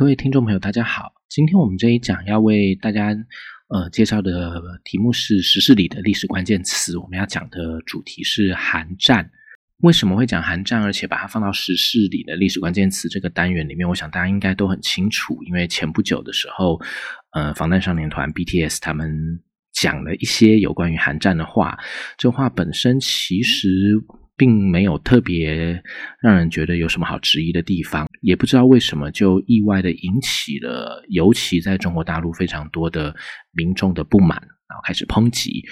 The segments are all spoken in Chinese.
各位听众朋友，大家好。今天我们这一讲要为大家呃介绍的题目是时事里的历史关键词。我们要讲的主题是韩战。为什么会讲韩战，而且把它放到时事里的历史关键词这个单元里面？我想大家应该都很清楚，因为前不久的时候，呃，防弹少年团 BTS 他们讲了一些有关于韩战的话。这话本身其实。并没有特别让人觉得有什么好质疑的地方，也不知道为什么就意外的引起了，尤其在中国大陆非常多的民众的不满，然后开始抨击，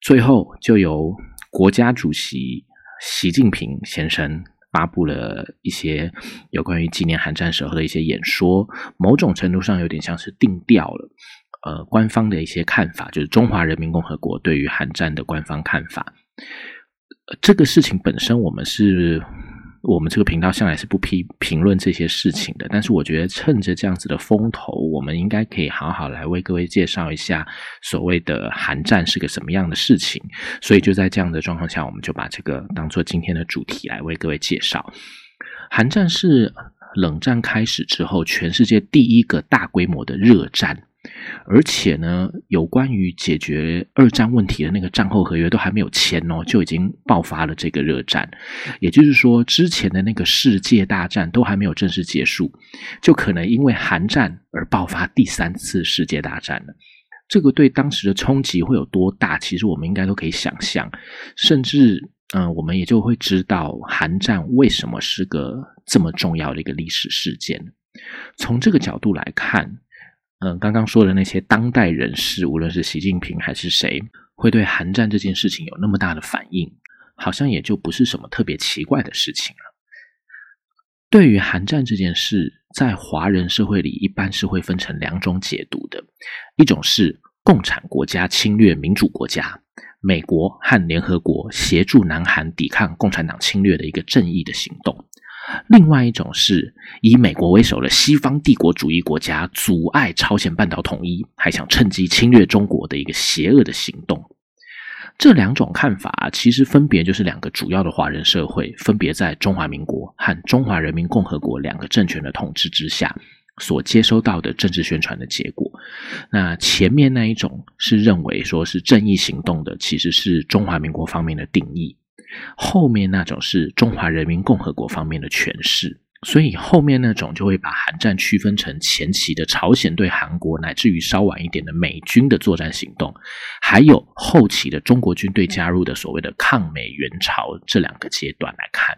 最后就由国家主席习近平先生发布了一些有关于纪念韩战时候的一些演说，某种程度上有点像是定调了，呃，官方的一些看法，就是中华人民共和国对于韩战的官方看法。这个事情本身，我们是我们这个频道向来是不批评论这些事情的。但是，我觉得趁着这样子的风头，我们应该可以好好来为各位介绍一下所谓的韩战是个什么样的事情。所以，就在这样的状况下，我们就把这个当做今天的主题来为各位介绍。韩战是冷战开始之后，全世界第一个大规模的热战。而且呢，有关于解决二战问题的那个战后合约都还没有签哦，就已经爆发了这个热战。也就是说，之前的那个世界大战都还没有正式结束，就可能因为韩战而爆发第三次世界大战了。这个对当时的冲击会有多大？其实我们应该都可以想象，甚至嗯，我们也就会知道韩战为什么是个这么重要的一个历史事件。从这个角度来看。嗯，刚刚说的那些当代人士，无论是习近平还是谁，会对韩战这件事情有那么大的反应，好像也就不是什么特别奇怪的事情了。对于韩战这件事，在华人社会里，一般是会分成两种解读的：一种是共产国家侵略民主国家，美国和联合国协助南韩抵抗共产党侵略的一个正义的行动。另外一种是以美国为首的西方帝国主义国家阻碍朝鲜半岛统一，还想趁机侵略中国的一个邪恶的行动。这两种看法其实分别就是两个主要的华人社会，分别在中华民国和中华人民共和国两个政权的统治之下所接收到的政治宣传的结果。那前面那一种是认为说是正义行动的，其实是中华民国方面的定义。后面那种是中华人民共和国方面的诠释，所以后面那种就会把韩战区分成前期的朝鲜对韩国，乃至于稍晚一点的美军的作战行动，还有后期的中国军队加入的所谓的抗美援朝这两个阶段来看。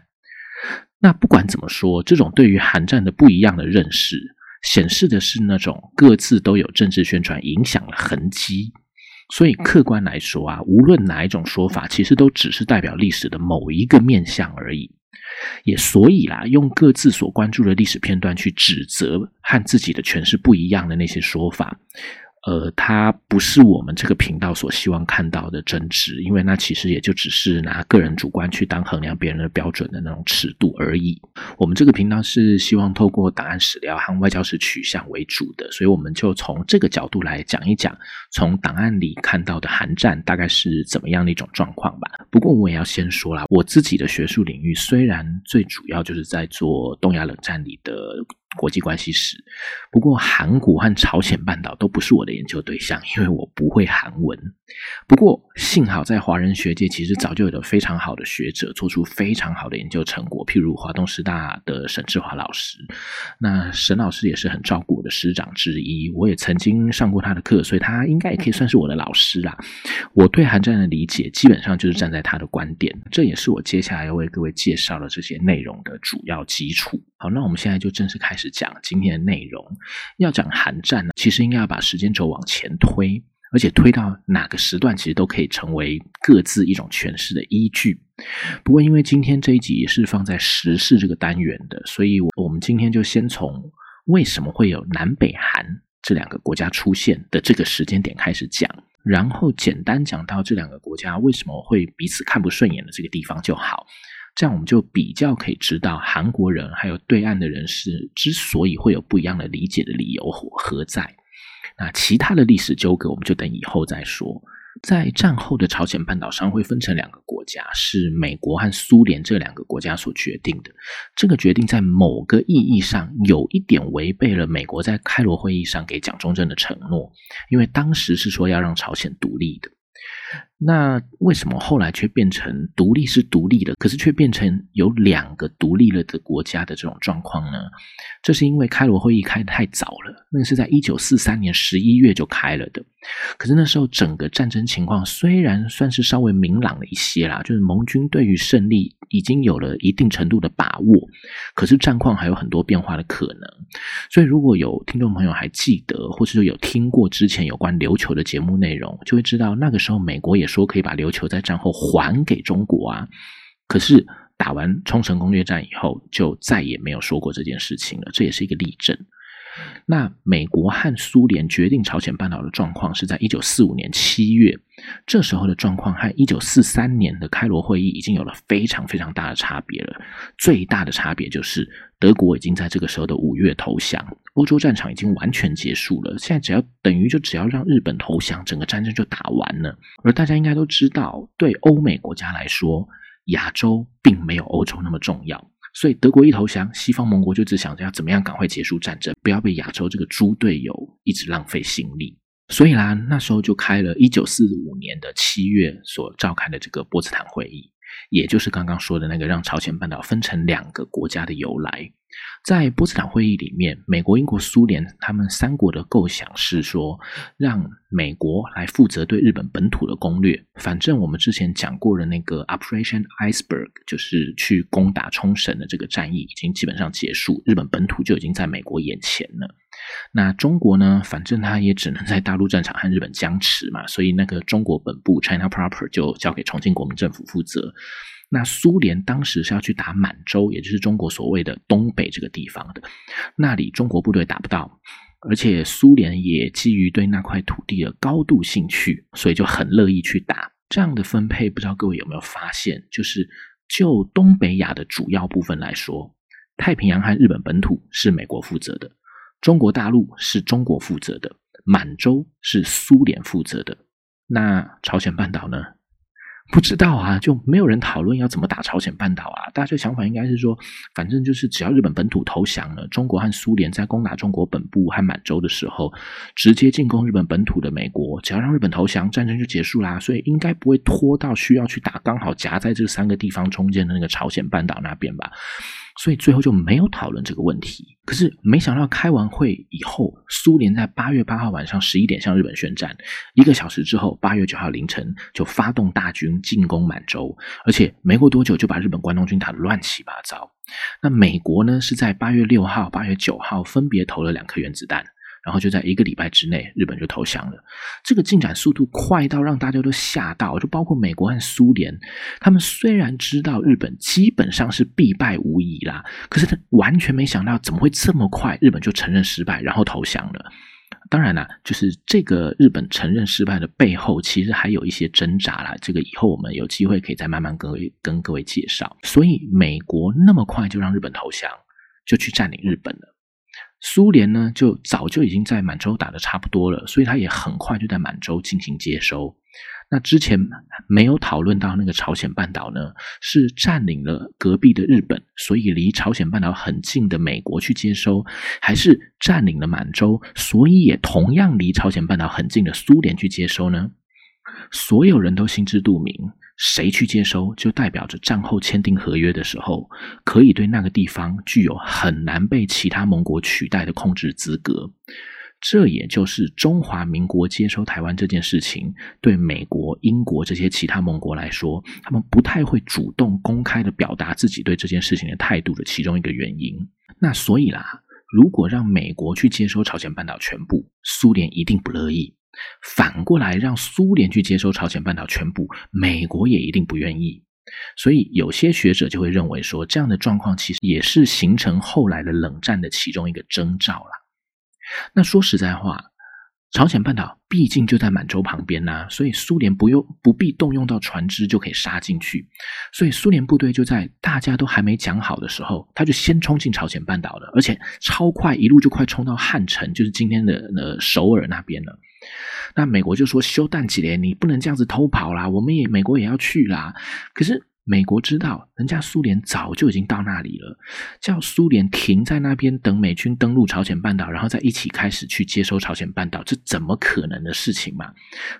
那不管怎么说，这种对于韩战的不一样的认识，显示的是那种各自都有政治宣传影响的痕迹。所以客观来说啊，无论哪一种说法，其实都只是代表历史的某一个面相而已。也所以啦，用各自所关注的历史片段去指责和自己的诠释不一样的那些说法。呃，它不是我们这个频道所希望看到的真实，因为那其实也就只是拿个人主观去当衡量别人的标准的那种尺度而已。我们这个频道是希望透过档案史料和外交史取向为主的，所以我们就从这个角度来讲一讲，从档案里看到的韩战大概是怎么样的一种状况吧。不过我也要先说了，我自己的学术领域虽然最主要就是在做东亚冷战里的。国际关系史，不过韩国和朝鲜半岛都不是我的研究对象，因为我不会韩文。不过幸好在华人学界，其实早就有了非常好的学者做出非常好的研究成果，譬如华东师大的沈志华老师。那沈老师也是很照顾我的师长之一，我也曾经上过他的课，所以他应该也可以算是我的老师啦。我对韩战的理解，基本上就是站在他的观点，这也是我接下来要为各位介绍的这些内容的主要基础。好，那我们现在就正式开始讲今天的内容。要讲韩战呢，其实应该要把时间轴往前推，而且推到哪个时段，其实都可以成为各自一种诠释的依据。不过，因为今天这一集是放在时事这个单元的，所以我们今天就先从为什么会有南北韩这两个国家出现的这个时间点开始讲，然后简单讲到这两个国家为什么会彼此看不顺眼的这个地方就好。这样我们就比较可以知道韩国人还有对岸的人士之所以会有不一样的理解的理由何在。那其他的历史纠葛我们就等以后再说。在战后的朝鲜半岛上会分成两个国家，是美国和苏联这两个国家所决定的。这个决定在某个意义上有一点违背了美国在开罗会议上给蒋中正的承诺，因为当时是说要让朝鲜独立的。那为什么后来却变成独立是独立的，可是却变成有两个独立了的国家的这种状况呢？这是因为开罗会议开的太早了，那个是在一九四三年十一月就开了的。可是那时候整个战争情况虽然算是稍微明朗了一些啦，就是盟军对于胜利已经有了一定程度的把握，可是战况还有很多变化的可能。所以如果有听众朋友还记得，或者说有听过之前有关琉球的节目内容，就会知道那个时候美美国也。说可以把琉球在战后还给中国啊，可是打完冲绳攻略战以后，就再也没有说过这件事情了。这也是一个例证。那美国和苏联决定朝鲜半岛的状况是在一九四五年七月，这时候的状况和一九四三年的开罗会议已经有了非常非常大的差别了。最大的差别就是德国已经在这个时候的五月投降，欧洲战场已经完全结束了。现在只要等于就只要让日本投降，整个战争就打完了。而大家应该都知道，对欧美国家来说，亚洲并没有欧洲那么重要。所以德国一投降，西方盟国就只想着要怎么样赶快结束战争，不要被亚洲这个猪队友一直浪费心力。所以啦，那时候就开了一九四五年的七月所召开的这个波茨坦会议。也就是刚刚说的那个让朝鲜半岛分成两个国家的由来，在波茨坦会议里面，美国、英国、苏联他们三国的构想是说，让美国来负责对日本本土的攻略。反正我们之前讲过的那个 Operation Iceberg，就是去攻打冲绳的这个战役已经基本上结束，日本本土就已经在美国眼前了。那中国呢？反正他也只能在大陆战场和日本僵持嘛，所以那个中国本部 China Proper 就交给重庆国民政府负责。那苏联当时是要去打满洲，也就是中国所谓的东北这个地方的，那里中国部队打不到，而且苏联也基于对那块土地的高度兴趣，所以就很乐意去打。这样的分配，不知道各位有没有发现？就是就东北亚的主要部分来说，太平洋和日本本土是美国负责的。中国大陆是中国负责的，满洲是苏联负责的。那朝鲜半岛呢？不知道啊，就没有人讨论要怎么打朝鲜半岛啊。大家的想法应该是说，反正就是只要日本本土投降了，中国和苏联在攻打中国本部和满洲的时候，直接进攻日本本土的美国，只要让日本投降，战争就结束啦。所以应该不会拖到需要去打刚好夹在这三个地方中间的那个朝鲜半岛那边吧。所以最后就没有讨论这个问题。可是没想到开完会以后，苏联在八月八号晚上十一点向日本宣战，一个小时之后，八月九号凌晨就发动大军进攻满洲，而且没过多久就把日本关东军打得乱七八糟。那美国呢，是在八月六号、八月九号分别投了两颗原子弹。然后就在一个礼拜之内，日本就投降了。这个进展速度快到让大家都吓到，就包括美国和苏联。他们虽然知道日本基本上是必败无疑啦，可是他完全没想到怎么会这么快，日本就承认失败，然后投降了。当然啦，就是这个日本承认失败的背后，其实还有一些挣扎啦。这个以后我们有机会可以再慢慢跟跟各位介绍。所以美国那么快就让日本投降，就去占领日本了。苏联呢，就早就已经在满洲打的差不多了，所以他也很快就在满洲进行接收。那之前没有讨论到那个朝鲜半岛呢，是占领了隔壁的日本，所以离朝鲜半岛很近的美国去接收，还是占领了满洲，所以也同样离朝鲜半岛很近的苏联去接收呢？所有人都心知肚明。谁去接收，就代表着战后签订合约的时候，可以对那个地方具有很难被其他盟国取代的控制资格。这也就是中华民国接收台湾这件事情，对美国、英国这些其他盟国来说，他们不太会主动公开的表达自己对这件事情的态度的其中一个原因。那所以啦，如果让美国去接收朝鲜半岛全部，苏联一定不乐意。反过来让苏联去接收朝鲜半岛全部，美国也一定不愿意。所以有些学者就会认为说，这样的状况其实也是形成后来的冷战的其中一个征兆了。那说实在话，朝鲜半岛毕竟就在满洲旁边呐，所以苏联不用不必动用到船只就可以杀进去。所以苏联部队就在大家都还没讲好的时候，他就先冲进朝鲜半岛了，而且超快，一路就快冲到汉城，就是今天的呃首尔那边了。那美国就说休战几年，你不能这样子偷跑啦，我们也美国也要去啦。可是。美国知道，人家苏联早就已经到那里了，叫苏联停在那边等美军登陆朝鲜半岛，然后再一起开始去接收朝鲜半岛，这怎么可能的事情嘛？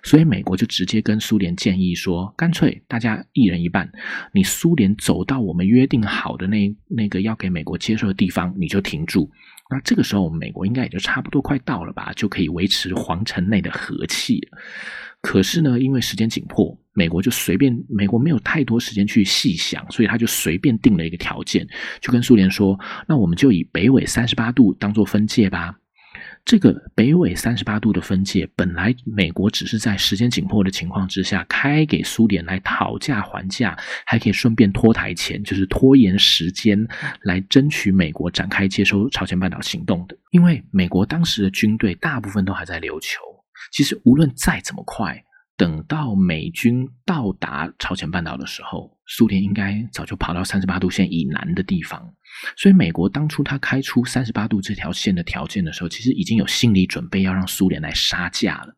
所以美国就直接跟苏联建议说，干脆大家一人一半，你苏联走到我们约定好的那那个要给美国接收的地方，你就停住。那这个时候，美国应该也就差不多快到了吧，就可以维持皇城内的和气。可是呢，因为时间紧迫，美国就随便，美国没有太多时间去细想，所以他就随便定了一个条件，就跟苏联说：“那我们就以北纬三十八度当做分界吧。”这个北纬三十八度的分界，本来美国只是在时间紧迫的情况之下开给苏联来讨价还价，还可以顺便拖台前，就是拖延时间来争取美国展开接收朝鲜半岛行动的。因为美国当时的军队大部分都还在琉球。其实无论再怎么快，等到美军到达朝鲜半岛的时候，苏联应该早就跑到三十八度线以南的地方。所以，美国当初他开出三十八度这条线的条件的时候，其实已经有心理准备要让苏联来杀价了。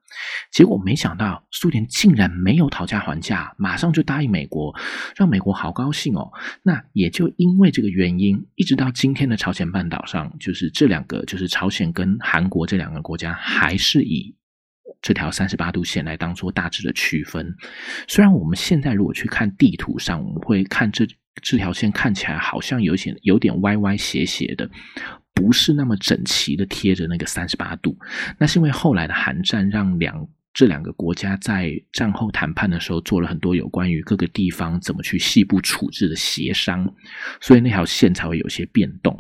结果没想到，苏联竟然没有讨价还价，马上就答应美国，让美国好高兴哦。那也就因为这个原因，一直到今天的朝鲜半岛上，就是这两个，就是朝鲜跟韩国这两个国家，还是以。这条三十八度线来当做大致的区分。虽然我们现在如果去看地图上，我们会看这这条线看起来好像有些有点歪歪斜斜的，不是那么整齐的贴着那个三十八度。那是因为后来的韩战让两这两个国家在战后谈判的时候做了很多有关于各个地方怎么去细部处置的协商，所以那条线才会有些变动。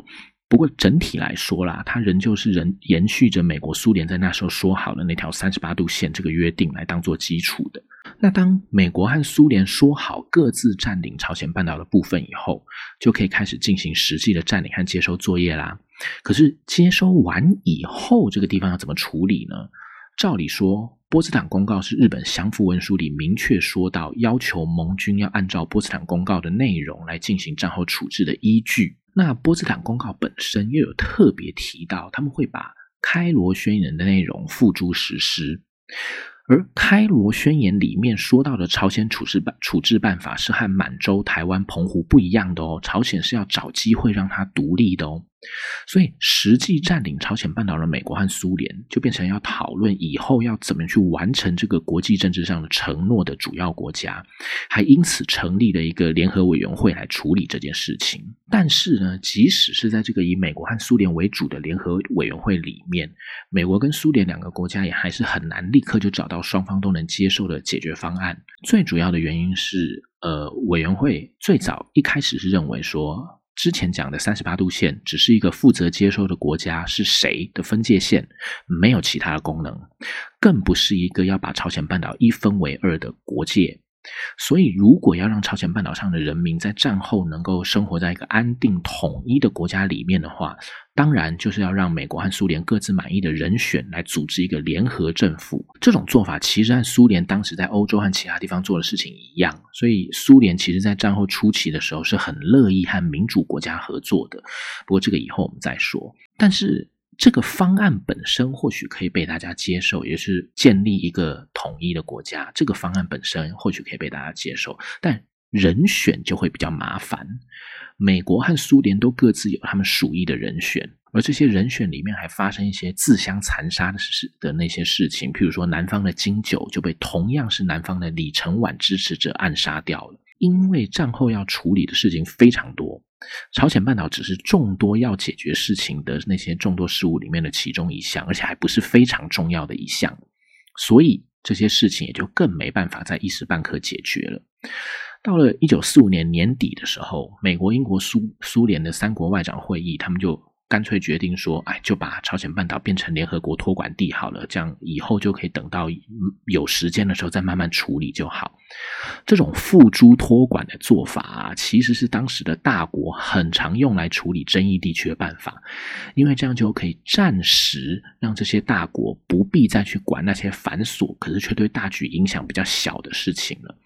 不过整体来说啦，它仍旧是人延续着美国苏联在那时候说好的那条三十八度线这个约定来当做基础的。那当美国和苏联说好各自占领朝鲜半岛的部分以后，就可以开始进行实际的占领和接收作业啦。可是接收完以后，这个地方要怎么处理呢？照理说，波茨坦公告是日本降服文书里明确说到，要求盟军要按照波茨坦公告的内容来进行战后处置的依据。那波茨坦公告本身又有特别提到，他们会把开罗宣言的内容付诸实施，而开罗宣言里面说到的朝鲜处置办处置办法是和满洲、台湾、澎湖不一样的哦，朝鲜是要找机会让它独立的哦。所以，实际占领朝鲜半岛的美国和苏联，就变成要讨论以后要怎么去完成这个国际政治上的承诺的主要国家，还因此成立了一个联合委员会来处理这件事情。但是呢，即使是在这个以美国和苏联为主的联合委员会里面，美国跟苏联两个国家也还是很难立刻就找到双方都能接受的解决方案。最主要的原因是，呃，委员会最早一开始是认为说。之前讲的三十八度线只是一个负责接收的国家是谁的分界线，没有其他的功能，更不是一个要把朝鲜半岛一分为二的国界。所以，如果要让朝鲜半岛上的人民在战后能够生活在一个安定统一的国家里面的话，当然就是要让美国和苏联各自满意的人选来组织一个联合政府。这种做法其实和苏联当时在欧洲和其他地方做的事情一样。所以，苏联其实在战后初期的时候是很乐意和民主国家合作的。不过，这个以后我们再说。但是。这个方案本身或许可以被大家接受，也是建立一个统一的国家。这个方案本身或许可以被大家接受，但人选就会比较麻烦。美国和苏联都各自有他们属意的人选，而这些人选里面还发生一些自相残杀的事的那些事情，譬如说南方的金九就被同样是南方的李承晚支持者暗杀掉了。因为战后要处理的事情非常多。朝鲜半岛只是众多要解决事情的那些众多事物里面的其中一项，而且还不是非常重要的一项，所以这些事情也就更没办法在一时半刻解决了。到了一九四五年年底的时候，美国、英国、苏苏联的三国外长会议，他们就。干脆决定说，哎，就把朝鲜半岛变成联合国托管地好了，这样以后就可以等到有时间的时候再慢慢处理就好。这种付诸托管的做法，其实是当时的大国很常用来处理争议地区的办法，因为这样就可以暂时让这些大国不必再去管那些繁琐可是却对大局影响比较小的事情了。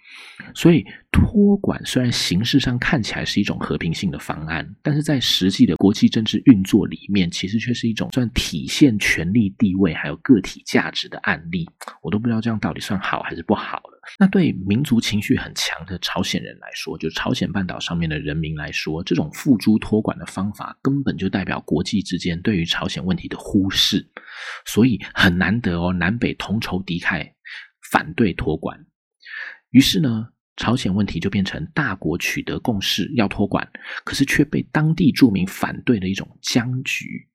所以托管虽然形式上看起来是一种和平性的方案，但是在实际的国际政治运作里面，其实却是一种算体现权力地位还有个体价值的案例。我都不知道这样到底算好还是不好了。那对民族情绪很强的朝鲜人来说，就朝鲜半岛上面的人民来说，这种付诸托管的方法，根本就代表国际之间对于朝鲜问题的忽视，所以很难得哦，南北同仇敌忾，反对托管。于是呢，朝鲜问题就变成大国取得共识要托管，可是却被当地住民反对的一种僵局。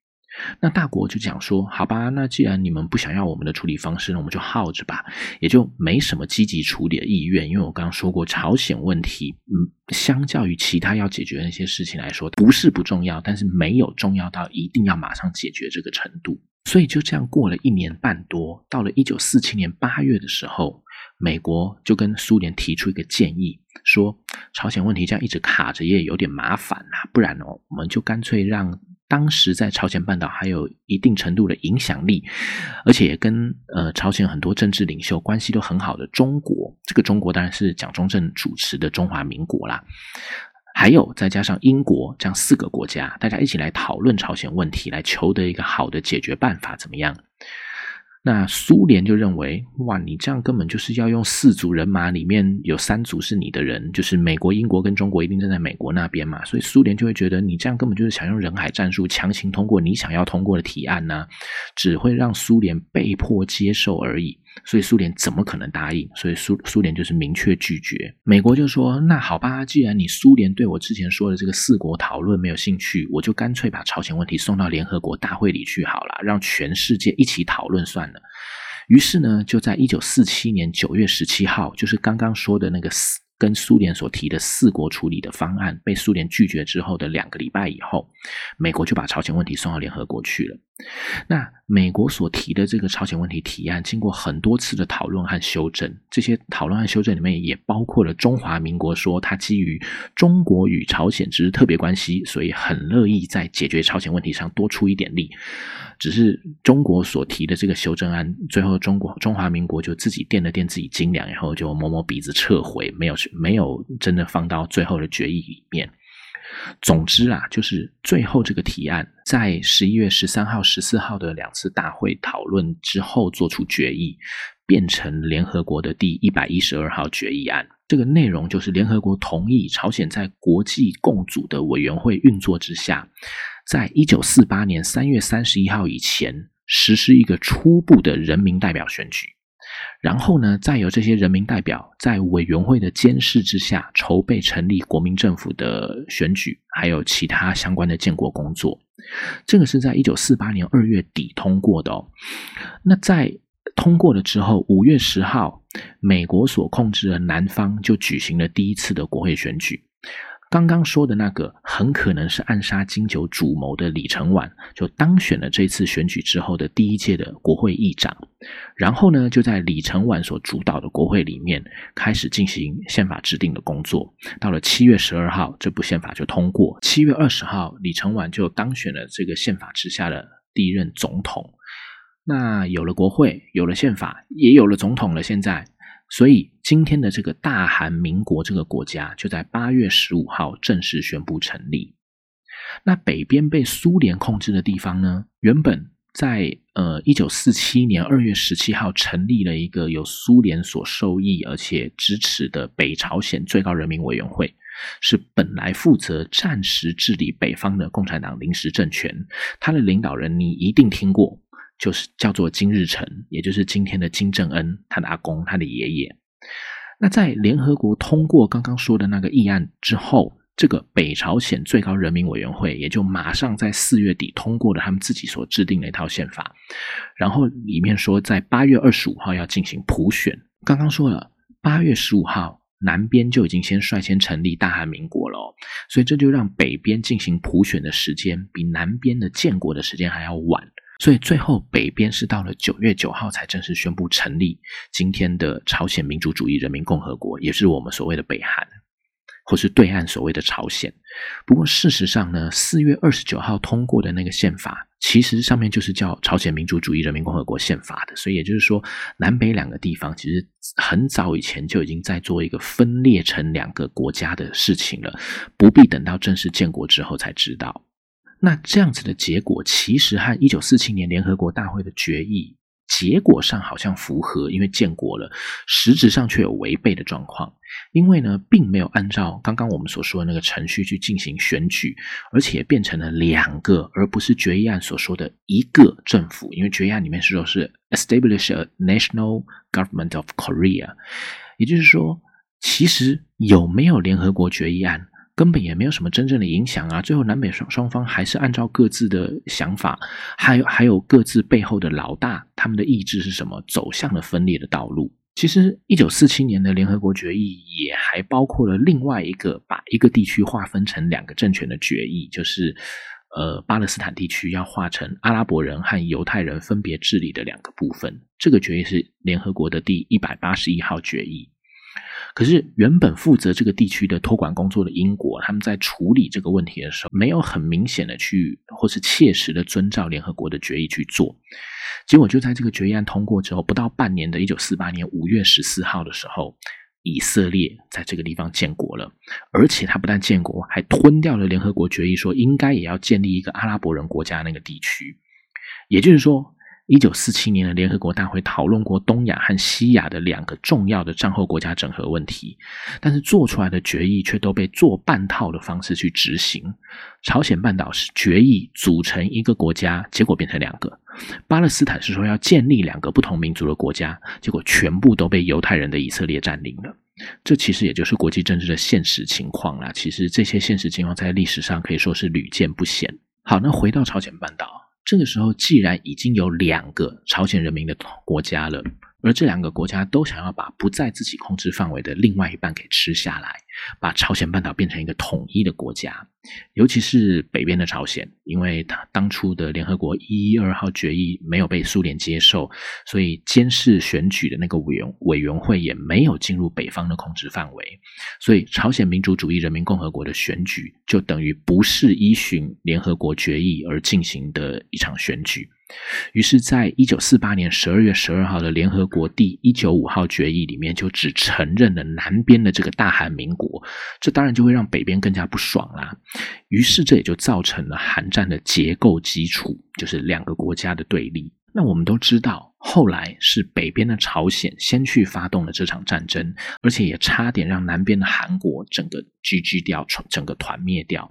那大国就讲说：“好吧，那既然你们不想要我们的处理方式，那我们就耗着吧。”也就没什么积极处理的意愿。因为我刚刚说过，朝鲜问题，嗯，相较于其他要解决的那些事情来说，不是不重要，但是没有重要到一定要马上解决这个程度。所以就这样过了一年半多，到了一九四七年八月的时候。美国就跟苏联提出一个建议，说朝鲜问题这样一直卡着也有点麻烦呐，不然哦，我们就干脆让当时在朝鲜半岛还有一定程度的影响力，而且跟呃朝鲜很多政治领袖关系都很好的中国，这个中国当然是蒋中正主持的中华民国啦，还有再加上英国这样四个国家，大家一起来讨论朝鲜问题，来求得一个好的解决办法，怎么样？那苏联就认为，哇，你这样根本就是要用四组人马，里面有三组是你的人，就是美国、英国跟中国一定站在美国那边嘛，所以苏联就会觉得你这样根本就是想用人海战术强行通过你想要通过的提案呢，只会让苏联被迫接受而已。所以苏联怎么可能答应？所以苏苏联就是明确拒绝。美国就说：“那好吧，既然你苏联对我之前说的这个四国讨论没有兴趣，我就干脆把朝鲜问题送到联合国大会里去好了，让全世界一起讨论算了。”于是呢，就在一九四七年九月十七号，就是刚刚说的那个四。跟苏联所提的四国处理的方案被苏联拒绝之后的两个礼拜以后，美国就把朝鲜问题送到联合国去了。那美国所提的这个朝鲜问题提案，经过很多次的讨论和修正，这些讨论和修正里面也包括了中华民国说，它基于中国与朝鲜之特别关系，所以很乐意在解决朝鲜问题上多出一点力。只是中国所提的这个修正案，最后中国中华民国就自己垫了垫自己斤两，然后就摸摸鼻子撤回，没有没有真的放到最后的决议里面。总之啊，就是最后这个提案在十一月十三号、十四号的两次大会讨论之后做出决议，变成联合国的第一百一十二号决议案。这个内容就是联合国同意朝鲜在国际共组的委员会运作之下。在一九四八年三月三十一号以前，实施一个初步的人民代表选举，然后呢，再由这些人民代表在委员会的监视之下，筹备成立国民政府的选举，还有其他相关的建国工作。这个是在一九四八年二月底通过的哦。那在通过了之后，五月十号，美国所控制的南方就举行了第一次的国会选举。刚刚说的那个很可能是暗杀金九主谋的李承晚，就当选了这次选举之后的第一届的国会议长。然后呢，就在李承晚所主导的国会里面开始进行宪法制定的工作。到了七月十二号，这部宪法就通过。七月二十号，李承晚就当选了这个宪法之下的第一任总统。那有了国会，有了宪法，也有了总统了。现在。所以，今天的这个大韩民国这个国家，就在八月十五号正式宣布成立。那北边被苏联控制的地方呢，原本在呃一九四七年二月十七号成立了一个由苏联所受益而且支持的北朝鲜最高人民委员会，是本来负责暂时治理北方的共产党临时政权。他的领导人你一定听过。就是叫做金日成，也就是今天的金正恩，他的阿公，他的爷爷。那在联合国通过刚刚说的那个议案之后，这个北朝鲜最高人民委员会也就马上在四月底通过了他们自己所制定的一套宪法。然后里面说，在八月二十五号要进行普选。刚刚说了，八月十五号南边就已经先率先成立大韩民国了，所以这就让北边进行普选的时间比南边的建国的时间还要晚。所以最后，北边是到了九月九号才正式宣布成立今天的朝鲜民主主义人民共和国，也是我们所谓的北韩，或是对岸所谓的朝鲜。不过事实上呢，四月二十九号通过的那个宪法，其实上面就是叫朝鲜民主主义人民共和国宪法的，所以也就是说，南北两个地方其实很早以前就已经在做一个分裂成两个国家的事情了，不必等到正式建国之后才知道。那这样子的结果，其实和一九四七年联合国大会的决议。结果上好像符合，因为建国了，实质上却有违背的状况。因为呢，并没有按照刚刚我们所说的那个程序去进行选举，而且变成了两个，而不是决议案所说的一个政府。因为决议案里面是说是 establish a national government of Korea，也就是说，其实有没有联合国决议案？根本也没有什么真正的影响啊！最后南北双双方还是按照各自的想法，还有还有各自背后的老大，他们的意志是什么，走向了分裂的道路。其实，一九四七年的联合国决议也还包括了另外一个把一个地区划分成两个政权的决议，就是呃巴勒斯坦地区要划成阿拉伯人和犹太人分别治理的两个部分。这个决议是联合国的第一百八十一号决议。可是，原本负责这个地区的托管工作的英国，他们在处理这个问题的时候，没有很明显的去，或是切实的遵照联合国的决议去做。结果就在这个决议案通过之后，不到半年的一九四八年五月十四号的时候，以色列在这个地方建国了，而且他不但建国，还吞掉了联合国决议说应该也要建立一个阿拉伯人国家那个地区。也就是说。一九四七年的联合国大会讨论过东亚和西亚的两个重要的战后国家整合问题，但是做出来的决议却都被做半套的方式去执行。朝鲜半岛是决议组成一个国家，结果变成两个；巴勒斯坦是说要建立两个不同民族的国家，结果全部都被犹太人的以色列占领了。这其实也就是国际政治的现实情况啦。其实这些现实情况在历史上可以说是屡见不鲜。好，那回到朝鲜半岛。这个时候，既然已经有两个朝鲜人民的国家了。而这两个国家都想要把不在自己控制范围的另外一半给吃下来，把朝鲜半岛变成一个统一的国家。尤其是北边的朝鲜，因为他当初的联合国一一二号决议没有被苏联接受，所以监视选举的那个委员委员会也没有进入北方的控制范围。所以，朝鲜民主主义人民共和国的选举就等于不是依循联合国决议而进行的一场选举。于是，在一九四八年十二月十二号的联合国第一九五号决议里面，就只承认了南边的这个大韩民国，这当然就会让北边更加不爽啦。于是，这也就造成了韩战的结构基础，就是两个国家的对立。那我们都知道，后来是北边的朝鲜先去发动了这场战争，而且也差点让南边的韩国整个 GG 掉，整个团灭掉。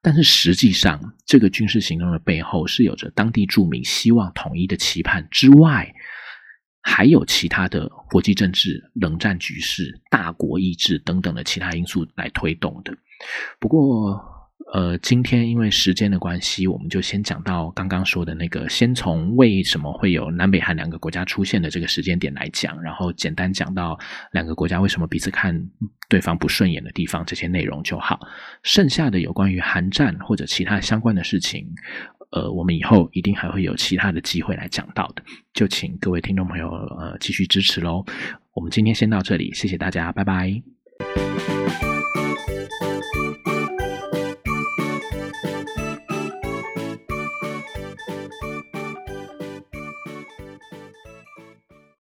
但是实际上，这个军事行动的背后是有着当地著名希望统一的期盼之外，还有其他的国际政治、冷战局势、大国意志等等的其他因素来推动的。不过，呃，今天因为时间的关系，我们就先讲到刚刚说的那个，先从为什么会有南北韩两个国家出现的这个时间点来讲，然后简单讲到两个国家为什么彼此看对方不顺眼的地方，这些内容就好。剩下的有关于韩战或者其他相关的事情，呃，我们以后一定还会有其他的机会来讲到的，就请各位听众朋友呃继续支持喽。我们今天先到这里，谢谢大家，拜拜。